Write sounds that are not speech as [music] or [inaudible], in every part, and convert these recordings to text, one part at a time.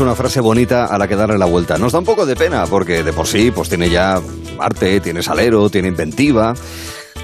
Una frase bonita a la que darle la vuelta. Nos da un poco de pena porque de por sí pues tiene ya arte, tiene salero, tiene inventiva.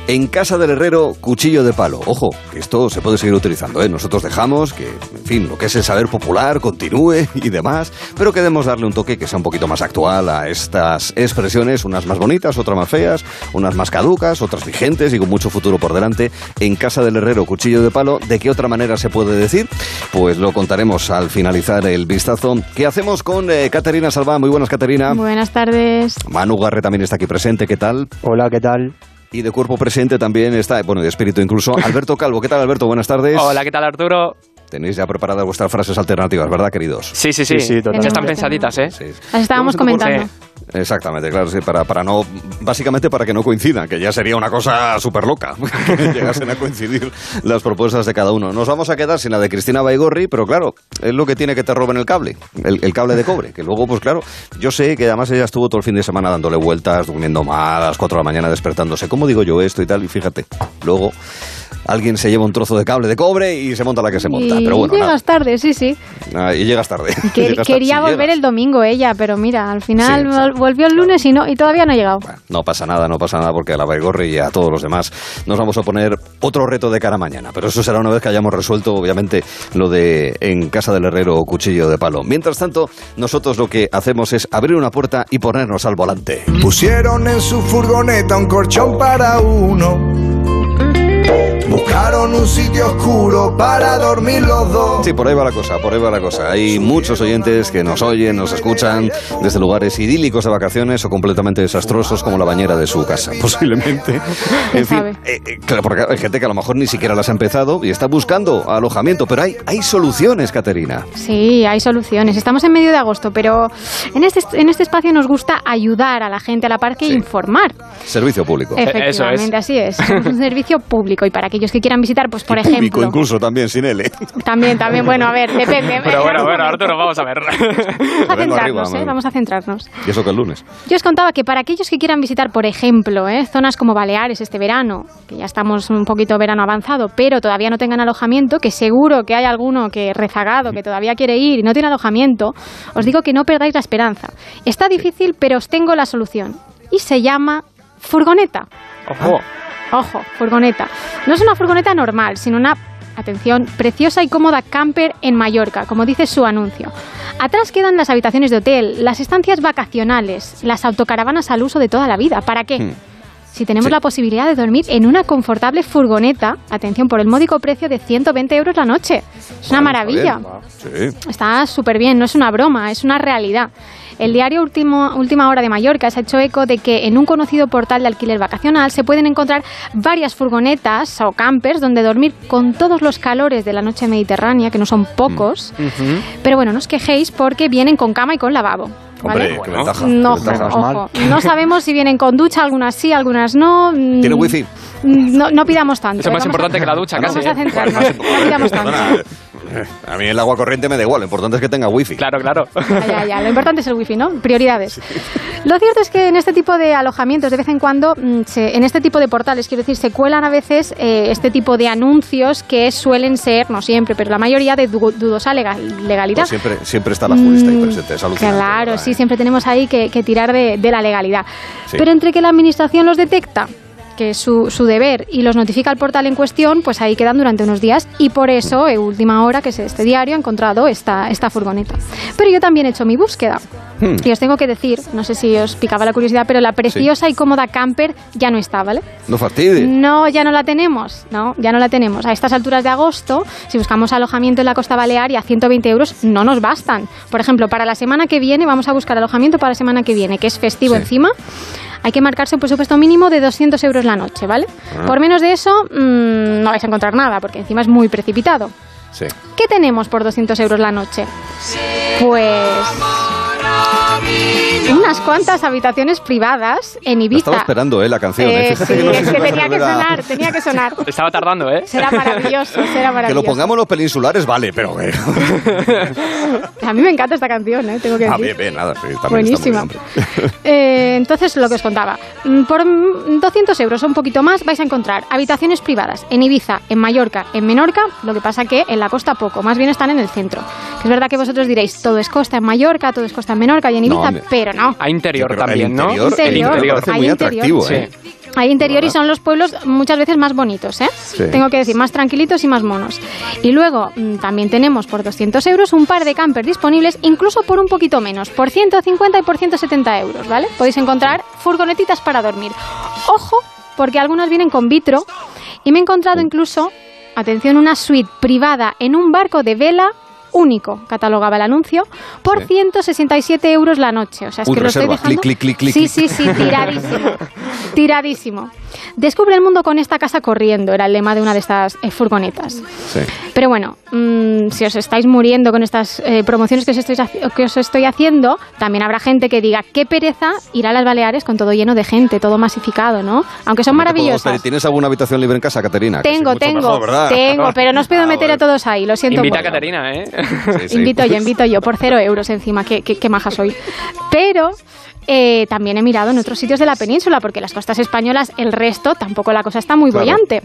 En casa del herrero, cuchillo de palo. Ojo, que esto se puede seguir utilizando, ¿eh? Nosotros dejamos que, en fin, lo que es el saber popular continúe [laughs] y demás, pero queremos darle un toque que sea un poquito más actual a estas expresiones, unas más bonitas, otras más feas, unas más caducas, otras vigentes y con mucho futuro por delante. En casa del herrero, cuchillo de palo, ¿de qué otra manera se puede decir? Pues lo contaremos al finalizar el vistazo. ¿Qué hacemos con eh, Caterina Salva? Muy buenas, Caterina. Buenas tardes. Manu Garre también está aquí presente, ¿qué tal? Hola, ¿qué tal? Y de cuerpo presente también está, bueno, de espíritu incluso, [laughs] Alberto Calvo. ¿Qué tal, Alberto? Buenas tardes. Hola, ¿qué tal, Arturo? Tenéis ya preparadas vuestras frases alternativas, ¿verdad, queridos? Sí, sí, sí. Sí. Ya están pensaditas, ¿eh? Sí. Las estábamos comentando. Exactamente, claro, sí, para, para no, básicamente para que no coincidan, que ya sería una cosa súper loca, [laughs] que llegasen a coincidir las propuestas de cada uno. Nos vamos a quedar sin la de Cristina Baigorri, pero claro, es lo que tiene que te roben el cable, el, el cable de cobre, que luego, pues claro, yo sé que además ella estuvo todo el fin de semana dándole vueltas, durmiendo mal, a las 4 de la mañana despertándose, ¿cómo digo yo esto y tal? Y fíjate, luego alguien se lleva un trozo de cable de cobre y se monta la que se monta, y pero bueno, llegas nada. tarde, sí, sí. Ah, y llegas tarde. Que- [laughs] Llegas tarde, quería volver el domingo ella, pero mira, al final Sí, vol- exacto. volvió el lunes y no y todavía no ha llegado. No pasa nada, no pasa nada, porque a la Baigorri y a todos los demás nos vamos a poner otro reto de cara a mañana. Pero eso será una vez que hayamos resuelto, obviamente, lo de en casa del herrero o cuchillo de palo. Mientras tanto, nosotros lo que hacemos es abrir una puerta y ponernos al volante. Pusieron en su furgoneta un colchón para uno. ¡Muchas! Buscaron un sitio oscuro para dormir los dos. Sí, por ahí va la cosa, por ahí va la cosa. Hay muchos oyentes que nos oyen, nos escuchan desde lugares idílicos de vacaciones o completamente desastrosos como la bañera de su casa, [laughs] posiblemente. ¿Quién En fin, eh, eh, claro, porque hay gente que a lo mejor ni siquiera las ha empezado y está buscando alojamiento, pero hay, hay soluciones, Caterina. Sí, hay soluciones. Estamos en medio de agosto, pero en este, en este espacio nos gusta ayudar a la gente a la par que Sí. informar. Servicio público. Efectivamente, así es. Somos un servicio público y para aquellos que quieran visitar, pues por Y ejemplo. público incluso también, sin L. También, también, bueno, a ver, depende. Pero bueno, bueno, Arturo, vamos a ver. [laughs] Vamos a Vengo centrarnos, arriba, ¿eh? Vamos a centrarnos. Y eso que el lunes. Yo os contaba que para aquellos que quieran visitar, por ejemplo, ¿eh? zonas como Baleares este verano, que ya estamos un poquito verano avanzado, pero todavía no tengan alojamiento, que seguro que hay alguno que rezagado, que todavía quiere ir y no tiene alojamiento, os digo que no perdáis la esperanza. Está difícil, pero os tengo la solución. Y se llama furgoneta. Ojo. Ojo, furgoneta. No es una furgoneta normal, sino una, atención, preciosa y cómoda camper en Mallorca, como dice su anuncio. Atrás quedan las habitaciones de hotel, las estancias vacacionales, las autocaravanas al uso de toda la vida. ¿Para qué? Hmm. Si tenemos Sí. la posibilidad de dormir en una confortable furgoneta, atención, por el módico precio de 120 euros la noche. Es una Bueno, maravilla. bien. Sí. Está súper bien, no es una broma, es una realidad. El diario Último, Última Hora de Mallorca se ha hecho eco de que en un conocido portal de alquiler vacacional se pueden encontrar varias furgonetas o campers donde dormir con todos los calores de la noche mediterránea, que no son pocos. Ujú. Pero bueno, no os quejéis porque vienen con cama y con lavabo. ¿Vale? Hombre, qué ventaja. No, qué ventaja. ojo, mal. ojo. no sabemos si vienen con ducha, algunas sí, algunas no. Mm, ¿Tiene wifi? No, no pidamos tanto. Eso es más a- importante que la ducha, Vamos casi, a ¿eh? centrarnos. No pidamos tanto. Perdona, eh, a mí el agua corriente me da igual, lo importante es que tenga wifi. Claro, claro. Ya, ya, ya. Lo importante es el wifi, ¿no? Prioridades. Lo cierto es que en este tipo de alojamientos, de vez en cuando, mm, se- en este tipo de portales, quiero decir, se cuelan a veces eh, este tipo de anuncios que suelen ser, no siempre, pero la mayoría de du- dudosa legal- legalidad. Pues siempre, siempre está la jurista ahí presente, es alucinante. Claro, ¿verdad, sí, siempre tenemos ahí que, que tirar de, de la legalidad. Sí. Pero entre que la administración los detecta, que es su, su deber, y los notifica al portal en cuestión, pues ahí quedan durante unos días. Y por eso, en última hora, que es este diario, ha encontrado esta, esta furgoneta. Pero yo también he hecho mi búsqueda. Hmm. Y os tengo que decir, no sé si os picaba la curiosidad, pero la preciosa y cómoda camper ya no está, ¿vale? No fastidies. No, ya no la tenemos, no, ya no la tenemos. A estas alturas de agosto, si buscamos alojamiento en la Costa Balear y a 120 euros no nos bastan. Por ejemplo, para la semana que viene, vamos a buscar alojamiento para la semana que viene, que es festivo Sí. encima. Hay que marcarse un presupuesto mínimo de 200 euros la noche, ¿vale? Ah. Por menos de eso, mm, no vais a encontrar nada, porque encima es muy precipitado. Sí. ¿Qué tenemos por 200 euros la noche? Pues unas cuantas habitaciones privadas en Lo Ibiza. estaba esperando, ¿eh? La canción. ¿eh? Eh, sí, que no sé es si que tenía que sonar, tenía que sonar. [laughs] Estaba tardando, ¿eh? Será maravilloso, será Que maravilloso. lo pongamos los peninsulares, vale, pero... eh, [laughs] A mí me encanta esta canción, ¿eh? tengo que ah, decir. bien, bien, nada. sí, Buenísima. está muy bien, hombre. [laughs] Eh, entonces, lo que os contaba. Mm, Por mm, 200 euros o un poquito más vais a encontrar habitaciones privadas en Ibiza, en Mallorca, en Menorca. Lo que pasa que en la costa poco, más bien están en el centro. Que es verdad que vosotros diréis, todo es costa en Mallorca, todo es costa en Menorca y en No, pero no. A interior Sí, también, el ¿no? interior, Interior. el interior parece Hay muy interior. atractivo, Sí. ¿eh? Hay interior y son los pueblos muchas veces más bonitos, ¿eh? Sí. Tengo que decir, más tranquilitos y más monos. Y luego mm, también tenemos por 200 euros un par de campers disponibles, incluso por un poquito menos, por 150 y por 170 euros, ¿vale? Podéis encontrar furgonetitas para dormir. Ojo, porque algunas vienen con vitro y me he encontrado incluso, atención, una suite privada en un barco de vela único, catalogaba el anuncio, por Sí. 167 euros la noche. O sea, es Uy, que lo estoy reserva. dejando... Clic, clic, clic, sí, sí, sí, tiradísimo. [laughs] tiradísimo. Descubre el mundo con esta casa corriendo, era el lema de una de estas eh, furgonetas. Sí. Pero bueno, mm, si os estáis muriendo con estas eh, promociones que os, estoy, que os estoy haciendo, también habrá gente que diga, qué pereza ir a las Baleares con todo lleno de gente, todo masificado, ¿no? Aunque son maravillosas. ¿Tienes alguna habitación libre en casa, Caterina? Que sí, Tengo, tengo, mejor, tengo, [laughs] pero no os puedo Ah, meter a todos ahí, lo siento Invita a mucho. Caterina, ¿eh? Sí, sí. [laughs] Invito yo, invito yo, por cero euros encima, qué, qué, qué maja soy. Pero eh, también he mirado en otros sitios de la península, porque las costas españolas, el resto, tampoco la cosa está muy Claro. bollante.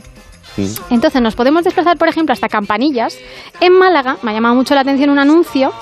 Entonces nos podemos desplazar, por ejemplo, hasta Campanillas. En Málaga me ha llamado mucho la atención un anuncio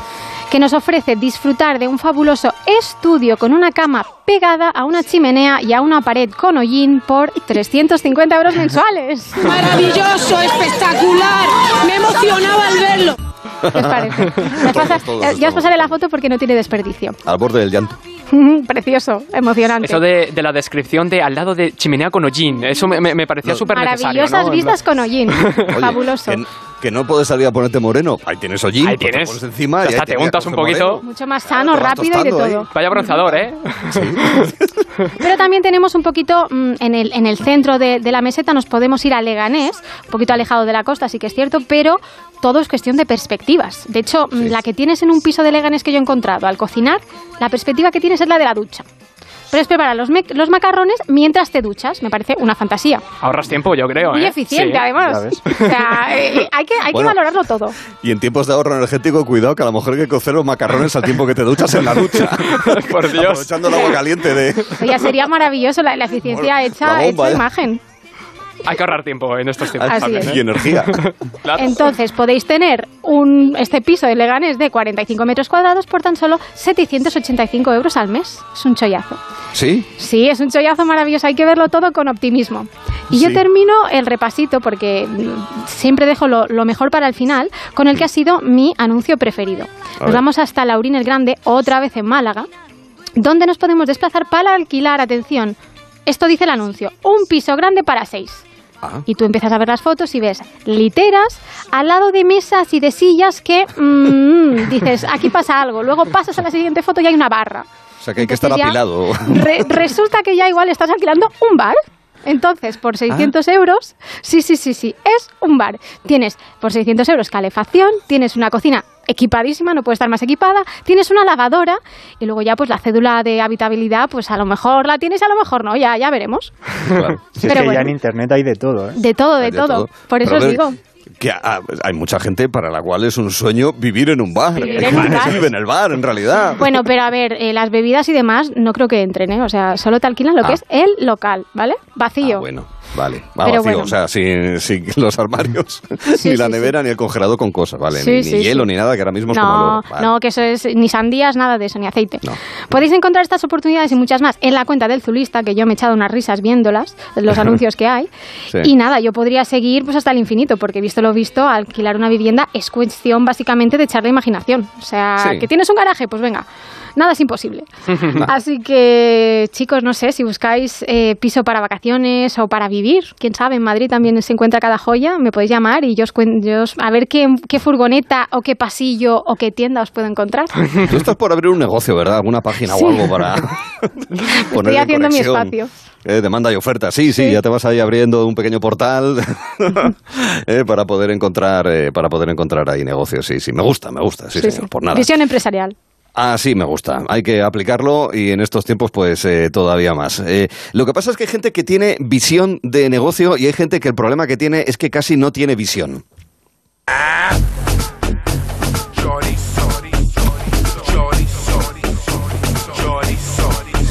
que nos ofrece disfrutar de un fabuloso estudio con una cama pegada a una chimenea y a una pared con hollín por 350 euros mensuales. [laughs] Maravilloso, espectacular. Me emocionaba al verlo. ¿Qué os parece? [laughs] Ya os pasa- todos ya os pasaré la foto porque no tiene desperdicio. Al borde del llanto. [laughs] Precioso, emocionante. Eso de, de la descripción de al lado de chimenea con hollín, eso me, me- me parecía No. súper necesario. Maravillosas ¿no? vistas con hollín. [laughs] [laughs] Fabuloso. Que, que no puedes salir a ponerte moreno. Ahí tienes hollín. Ahí pues te tienes. pones encima Ya y ahí te untas un poquito. moreno. Mucho más sano, rápido y de ahí. todo. Vaya bronceador, ¿eh? Pero también tenemos un poquito mm, en, el, en el centro de, de la meseta, nos podemos ir a Leganés, un poquito alejado de la costa, sí que es cierto, pero todo es cuestión de perspectivas. De hecho, mm, la que tienes en un piso de Leganés que yo he encontrado al cocinar, la perspectiva que tienes es la de la ducha. Pero es preparar los, macarrones mientras te duchas, me parece una fantasía. Ahorras tiempo, yo creo. Muy ¿eh? eficiente, Sí. además. O sea, eh, hay que, hay Bueno. que valorarlo todo. Y en tiempos de ahorro energético, cuidado que a lo mejor hay que cocer los macarrones al tiempo que te duchas en la ducha. [laughs] Por Dios. Aprovechando el agua caliente de... Oye, sería maravilloso la, la eficiencia La hecha, bomba, hecha ¿eh? imagen. Hay que ahorrar tiempo en estos tiempos. Así también, es. ¿eh? y energía. Claro. Entonces podéis tener un, este piso de Leganés de 45 metros cuadrados por tan solo 785 euros al mes. Es un chollazo. ¿Sí? Sí, es un chollazo maravilloso. Hay que verlo todo con optimismo. Y yo termino el repasito porque mm, siempre dejo lo, lo mejor para el final con el que ha sido mi anuncio preferido. Nos ver. vamos hasta Laurín el Grande, otra vez en Málaga, donde nos podemos desplazar para alquilar, atención, esto dice el anuncio, un piso grande para seis. Ah, Y tú empiezas a ver las fotos y ves literas al lado de mesas y de sillas que mm, [laughs] dices, aquí pasa algo. Luego pasas a la siguiente foto y hay una barra. o sea que hay que estar apilado. re- resulta que ya igual estás alquilando un bar. Entonces, por 600 Ah. euros, sí, sí, sí, sí, es un bar. Tienes por 600 euros calefacción, tienes una cocina equipadísima, no puede estar más equipada, tienes una lavadora y luego ya pues la cédula de habitabilidad, pues a lo mejor la tienes, a lo mejor no, ya, ya veremos. Claro. Si es Pero que bueno. ya en internet hay de todo, ¿eh? De todo, de, todo. Por eso os digo. Que ah, hay mucha gente para la cual es un sueño vivir en un bar. Vivir [laughs] en un bar. Vive en el bar, en realidad. Bueno, pero a ver, eh, las bebidas y demás no creo que entren, ¿eh? O sea, solo te alquilan lo que Ah. es el local, ¿vale? Vacío. Ah, bueno, vale. Va Pero vacío, bueno. o sea, sin, sin los armarios, [laughs] Sí, ni la sí, nevera, ni el congelador con cosas, ¿vale? Ni hielo, ni nada, que ahora mismo es como No. Vale. no, que eso es ni sandías, nada de eso, ni aceite. No. Podéis encontrar estas oportunidades y muchas más en la cuenta del Zulista, que yo me he echado unas risas viéndolas, los [laughs] anuncios que hay. Y nada, yo podría seguir pues hasta el infinito, porque visto lo visto, alquilar una vivienda es cuestión básicamente de echarle imaginación. O sea, que tienes un garaje, pues venga. Nada es imposible. [laughs] Así que, chicos, no sé, si buscáis eh, piso para vacaciones o para vivir, quién sabe, en Madrid también se encuentra cada joya, me podéis llamar y yo os cuento, yo os- a ver qué, qué furgoneta o qué pasillo o qué tienda os puedo encontrar. [laughs] Tú estás por abrir un negocio, ¿verdad? Alguna página Sí. o algo para [laughs] poner Estoy en haciendo mi espacio. Eh, demanda y oferta, sí, sí, Sí. ya te vas ahí abriendo un pequeño portal eh, para poder encontrar eh, para poder encontrar ahí negocios, sí, sí, me gusta, me gusta, sí, Sí, señor, sí. por nada. Visión empresarial. Así me gusta. Hay que aplicarlo y en estos tiempos, pues eh, todavía más. Eh, lo que pasa es que hay gente que tiene visión de negocio y hay gente que el problema que tiene es que casi no tiene visión.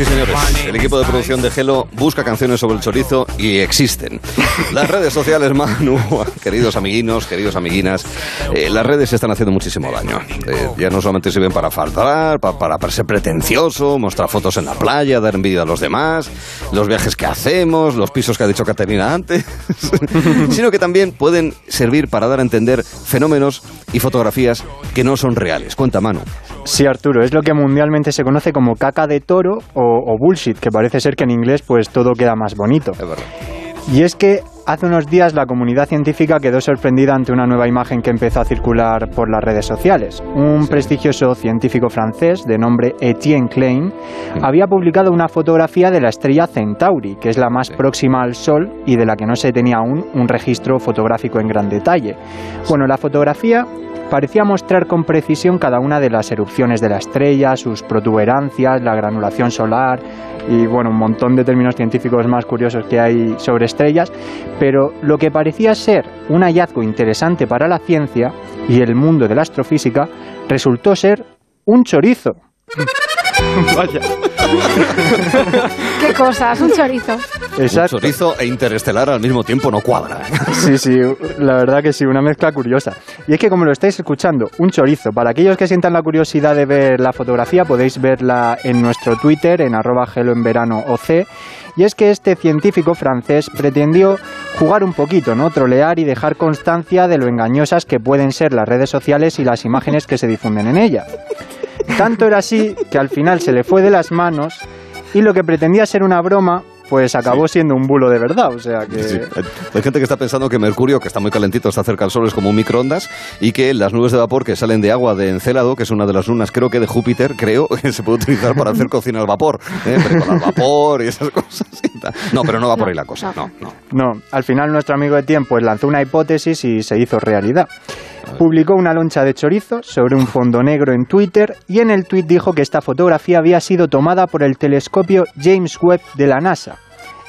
Sí, señores. El equipo de producción de Gelo busca canciones sobre el chorizo y existen. [laughs] Las redes sociales, Manu, queridos amiguinos, queridos amiguinas, eh, las redes están haciendo muchísimo daño. Eh, ya no solamente sirven para faltar, pa- para, para ser pretencioso, mostrar fotos en la playa, dar envidia a los demás, los viajes que hacemos, los pisos que ha dicho Caterina antes, [laughs] sino que también pueden servir para dar a entender fenómenos y fotografías que no son reales. Cuenta, Manu. Sí, Arturo, es lo que mundialmente se conoce como caca de toro o, o bullshit, que parece ser que en inglés pues todo queda más bonito. Es verdad. Y es que hace unos días la comunidad científica quedó sorprendida ante una nueva imagen que empezó a circular por las redes sociales. Un prestigioso científico francés de nombre Etienne Klein había publicado una fotografía de la estrella Centauri, que es la más próxima al Sol y de la que no se tenía aún un registro fotográfico en gran detalle. Bueno, la fotografía parecía mostrar con precisión cada una de las erupciones de la estrella, sus protuberancias, la granulación solar y bueno, un montón de términos científicos más curiosos que hay sobre estrellas, pero lo que parecía ser un hallazgo interesante para la ciencia y el mundo de la astrofísica resultó ser un chorizo. [laughs] Vaya. Qué cosas, un chorizo. Exacto. Un chorizo e interestelar al mismo tiempo no cuadra. [laughs] Sí, sí, la verdad que sí, una mezcla curiosa. Y es que como lo estáis escuchando, un chorizo. Para aquellos que sientan la curiosidad de ver la fotografía, podéis verla en nuestro Twitter, en arroba gelo en verano OC. Y es que este científico francés pretendió jugar un poquito, ¿no? Trolear y dejar constancia de lo engañosas que pueden ser las redes sociales y las imágenes que se difunden en ella. Tanto era así que al final se le fue de las manos y lo que pretendía ser una broma, pues acabó siendo un bulo de verdad. O sea que... Sí. Hay gente que está pensando que Mercurio, que está muy calentito, está cerca del Sol, es como un microondas y que las nubes de vapor que salen de agua de Encélado, que es una de las lunas, creo que de Júpiter, creo, que se puede utilizar para hacer cocina al vapor. ¿eh? Preparar vapor y esas cosas. y tal. No, pero no va por ahí la cosa. No, no. No, al final nuestro amigo Etienne pues lanzó una hipótesis y se hizo realidad. Publicó una loncha de chorizo sobre un fondo negro en Twitter y en el tweet dijo que esta fotografía había sido tomada por el telescopio James Webb de la NASA.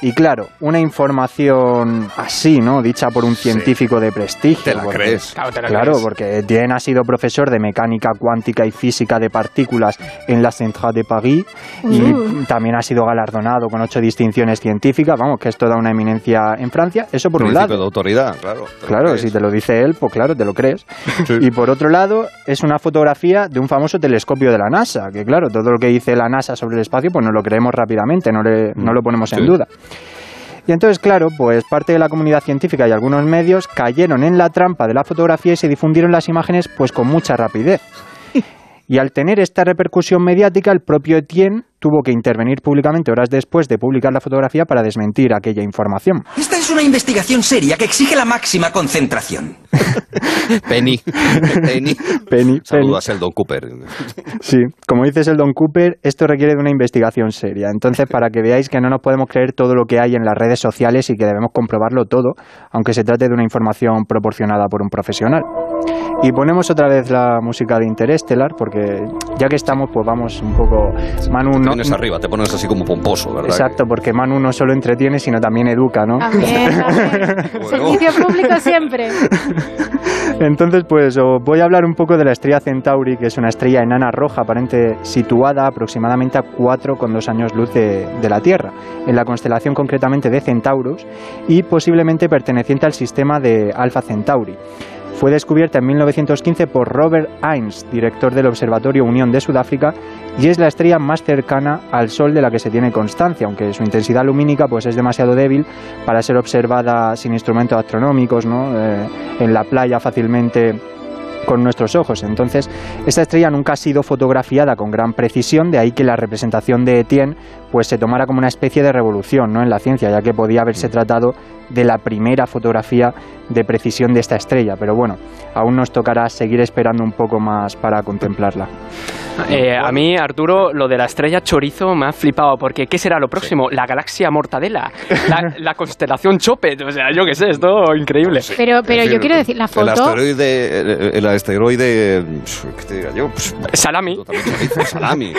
Y claro, una información así, ¿no? Dicha por un científico de prestigio. ¿Te la porque- crees? Claro, te la Claro, crees. porque Etienne ha sido profesor de mecánica cuántica y física de partículas en la Centrale de París y Uh. también ha sido galardonado con ocho distinciones científicas, vamos, que es toda una eminencia en Francia. Eso por un lado. de autoridad, claro. Claro, si te lo dice él, pues claro, te lo crees. [laughs] Y por otro lado, es una fotografía de un famoso telescopio de la NASA, que claro, todo lo que dice la NASA sobre el espacio, pues no lo creemos rápidamente, no, le- no lo ponemos en duda. Y entonces, claro, pues parte de la comunidad científica y algunos medios cayeron en la trampa de la fotografía y se difundieron las imágenes pues con mucha rapidez. Y al tener esta repercusión mediática, el propio Etienne tuvo que intervenir públicamente horas después de publicar la fotografía para desmentir aquella información. Esta es una investigación seria que exige la máxima concentración. [laughs] Penny. Penny. Penny, a Sheldon Cooper. Sí, como dice Sheldon Cooper, esto requiere de una investigación seria. Entonces, para que veáis que no nos podemos creer todo lo que hay en las redes sociales y que debemos comprobarlo todo, aunque se trate de una información proporcionada por un profesional. Y ponemos otra vez la música de Interestelar, porque ya que estamos, pues vamos un poco... Manu Te no... pones arriba, te pones así como pomposo, ¿verdad? Exacto, porque Manu no solo entretiene, sino también educa, ¿no? También, también. [laughs] Bueno. Servicio público siempre. [laughs] Entonces, pues os voy a hablar un poco de la estrella Centauri, que es una estrella enana roja aparente situada aproximadamente a 4,2 años luz de, de la Tierra, en la constelación concretamente de Centaurus y posiblemente perteneciente al sistema de Alpha Centauri. Fue descubierta en 1915 por Robert Hines, director del Observatorio Unión de Sudáfrica, y es la estrella más cercana al Sol de la que se tiene constancia, aunque su intensidad lumínica pues, es demasiado débil para ser observada sin instrumentos astronómicos, ¿no? Eh, en la playa fácilmente con nuestros ojos. Entonces, esta estrella nunca ha sido fotografiada con gran precisión, de ahí que la representación de Etienne pues se tomara como una especie de revolución ¿no? en la ciencia, ya que podía haberse tratado de la primera fotografía de precisión de esta estrella. Pero bueno, aún nos tocará seguir esperando un poco más para contemplarla. Eh, a mí, Arturo, lo de la estrella chorizo me ha flipado, porque ¿qué será lo próximo? La galaxia mortadela, la, [laughs] la constelación Chopet, o sea, yo qué sé, esto increíble. Pero, pero Es yo quiero decir, la El foto... asteroide, el, el asteroide, ¿qué te diga yo? Pues, Salami. chorizo, salami.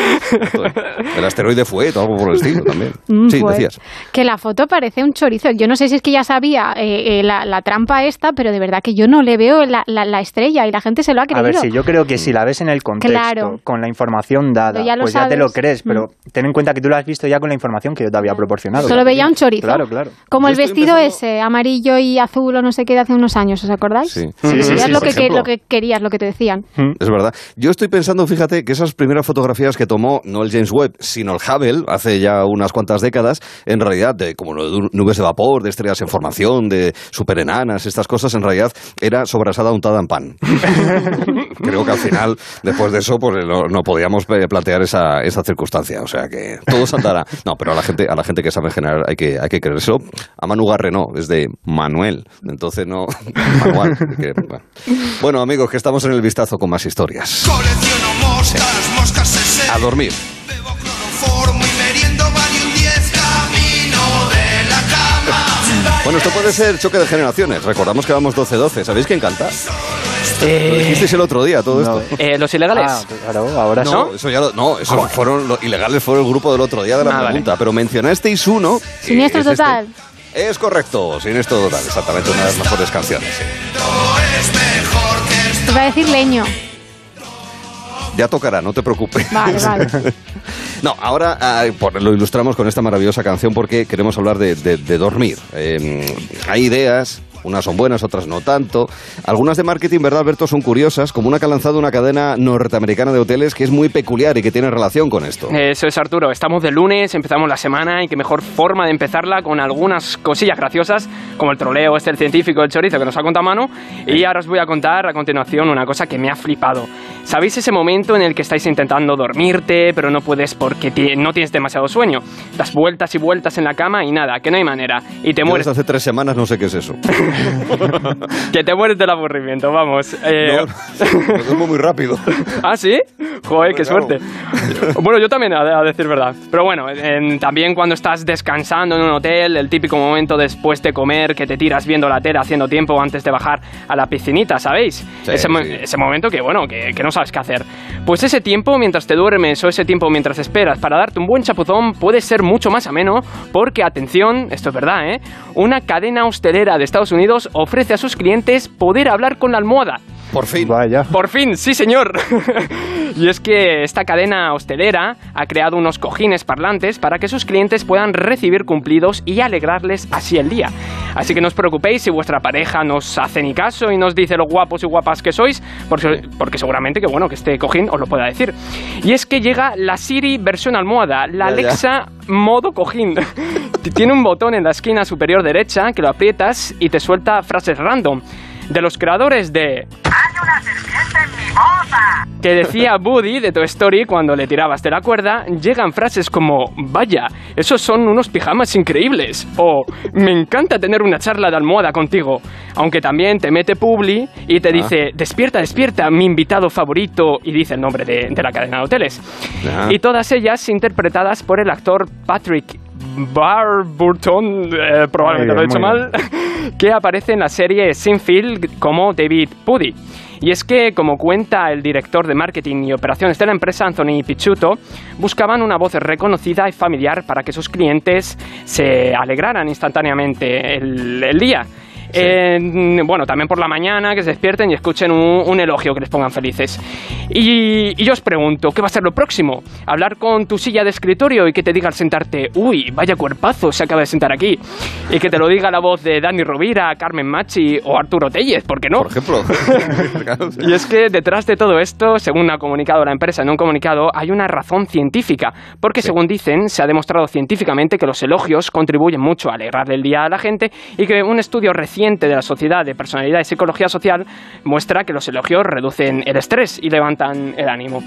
El asteroide fue algo por el estilo también. [laughs] Mm, Sí, pues, decías. Que la foto parece un chorizo. Yo no sé si es que ya sabía eh, eh, la, la trampa esta, pero de verdad que yo no le veo la, la- la estrella y la gente se lo ha A creído. ver, sí, yo creo que si la ves en el contexto, Claro. con la información dada, ya pues ya te lo crees, pero ten en cuenta que tú lo has visto ya con la información que yo te había proporcionado. Solo veía un chorizo. Claro, claro. Como Yo el vestido empezando- ese, amarillo y azul o no sé qué de hace unos años, ¿os acordáis? Sí. Sí, sí, sí, lo, que, lo que querías, lo que te decían. Es verdad. Yo estoy pensando, fíjate, que esas primeras fotografías que tomó no el James Webb, sino el Hubble, hace ya unas cuantas décadas, en realidad, de, como lo de nubes de vapor, de estrellas en formación, de superenanas, estas cosas, en realidad era sobrasada untada en pan. [laughs] Creo que al final, después de eso, pues no, no podíamos eh, plantear esa, esa circunstancia. O sea que todo saltará. [laughs] No, pero a la gente, a la gente que sabe en general hay que, hay que creérselo. A Manu Garre no, es de Manuel. Entonces no, [laughs] manual. que- bueno. Bueno, amigos, que estamos en el vistazo con más historias. Colecciono moscas, moscas A dormir. Bebo cloroformo y meriendo Valium 10 camino de la cama. Bueno, esto puede ser choque de generaciones. Recordamos que vamos 12-12. ¿Sabéis quién canta? Lo Eh, dijisteis el otro día, todo No. esto. eh, los ilegales. Ah, claro, ahora sí. No, eso ya lo- no, esos fueron los ilegales fueron el grupo del otro día de la Ah, vale. pregunta, pero mencionasteis uno. Siniestro es este. total. Es correcto, Siniestro total, exactamente una de las mejores canciones. sí. Es mejor que esto. Te iba a decir leño. Ya tocará, no te preocupes. Vale, vale. [laughs] No, ahora ah, por- lo ilustramos con esta maravillosa canción porque queremos hablar de, de- de dormir. Eh, hay ideas, unas son buenas, otras no tanto. Algunas de marketing, ¿verdad, Alberto? Son curiosas, como una que ha lanzado una cadena norteamericana de hoteles que es muy peculiar y que tiene relación con esto. Eso es Arturo, estamos de lunes, empezamos la semana y qué mejor forma de empezarla con algunas cosillas graciosas como el troleo este el científico el chorizo que nos ha contado Manu y ahora os voy a contar a continuación una cosa que me ha flipado. ¿Sabéis ese momento en el que estáis intentando dormirte pero no puedes porque no tienes demasiado sueño? Das vueltas y vueltas en la cama y nada, que no hay manera y te Yo mueres, desde hace tres semanas no sé qué es eso. [laughs] [laughs] que te mueres del aburrimiento, vamos. Eh, No, me duermo muy rápido. [laughs] ¿Ah, sí? Joder, qué suerte. Bueno, yo también, a, a decir verdad. Pero bueno, en- también cuando estás descansando en un hotel, el típico momento después de comer que te tiras viendo la tele haciendo tiempo antes de bajar a la piscinita, ¿sabéis? Sí, ese, mo- sí. ese momento que, bueno, que, que no sabes qué hacer. Pues ese tiempo mientras te duermes o ese tiempo mientras esperas para darte un buen chapuzón puede ser mucho más ameno porque, atención, esto es verdad, ¿eh? Una cadena hostelera de Estados Unidos ofrece a sus clientes poder hablar con la almohada. Por fin. Vaya. Por fin, sí señor. [laughs] y es que esta cadena hostelera ha creado unos cojines parlantes para que sus clientes puedan recibir cumplidos y alegrarles así el día. Así que no os preocupéis si vuestra pareja nos hace ni caso y nos dice lo guapos y guapas que sois, porque, porque seguramente que bueno que este cojín os lo pueda decir. Y es que llega la Siri versión almohada, la Ya, ya. Alexa modo cojín. [laughs] Tiene un botón en la esquina superior derecha que lo aprietas y te suelta frases random. De los creadores de que decía Buddy de Toy Story cuando le tirabas de la cuerda, llegan frases como, vaya, esos son unos pijamas increíbles, o me encanta tener una charla de almohada contigo, aunque también te mete Publi y te dice, despierta, despierta, mi invitado favorito, y dice el nombre de, de la cadena de hoteles. Ah. Y todas ellas interpretadas por el actor Patrick Barburton, eh, probablemente lo he dicho mal, [laughs] que aparece en la serie Sinfield como David Puddy. Y es que, como cuenta el director de marketing y operaciones de la empresa, Anthony Picciuto, buscaban una voz reconocida y familiar para que sus clientes se alegraran instantáneamente el, el día. Eh, bueno, también por la mañana, que se despierten y escuchen un, un elogio que les pongan felices. Y, y yo os pregunto, ¿qué va a ser lo próximo? ¿Hablar con tu silla de escritorio y que te diga al sentarte, uy, vaya cuerpazo se acaba de sentar aquí? Y que te lo diga la voz de Dani Rovira, Carmen Machi o Arturo Tellez, ¿por qué no? Por ejemplo. [laughs] Y es que detrás de todo esto, según ha comunicado la empresa en un comunicado, hay una razón científica, porque según dicen, se ha demostrado científicamente que los elogios contribuyen mucho a alegrarle el día a la gente y que un estudio reciente de la Sociedad de Personalidad y Psicología Social muestra que los elogios reducen el estrés y levantan el ánimo.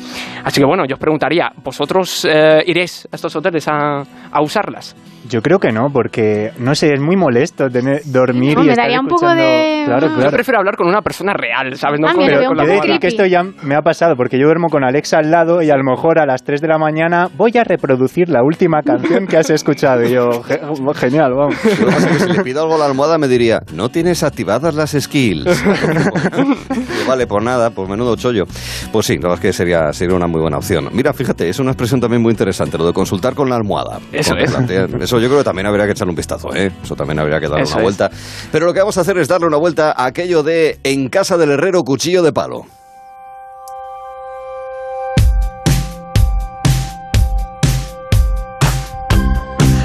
Así que bueno, yo os preguntaría, ¿vosotros eh, iréis a estos hoteles a, a usarlas? Yo creo que no, porque no sé, es muy molesto tener, dormir No, y me estar daría un poco escuchando- de- Claro. Yo prefiero hablar con una persona real, ¿sabes? No Ah, con, mira, Pero con la decir que esto ya me ha pasado, porque yo duermo con Alexa al lado y a lo mejor a las 3 de la mañana voy a reproducir la última canción que has escuchado. Y yo, "Ge- genial, vamos. Lo que pasa es que si le pido algo a la almohada me diría, no tienes activadas las skills. [laughs] Y vale, pues nada, pues menudo chollo. Pues sí, la verdad es que sería, sería una muy buena opción. Mira, fíjate, es una expresión también muy interesante, lo de consultar con la almohada. Eso es. plantean- [laughs] Eso yo creo que también habría que echarle un vistazo, ¿eh? Eso también habría que darle Eso una es. vuelta. Pero lo que vamos a hacer es darle una vuelta a aquello de en casa del herrero cuchillo de palo.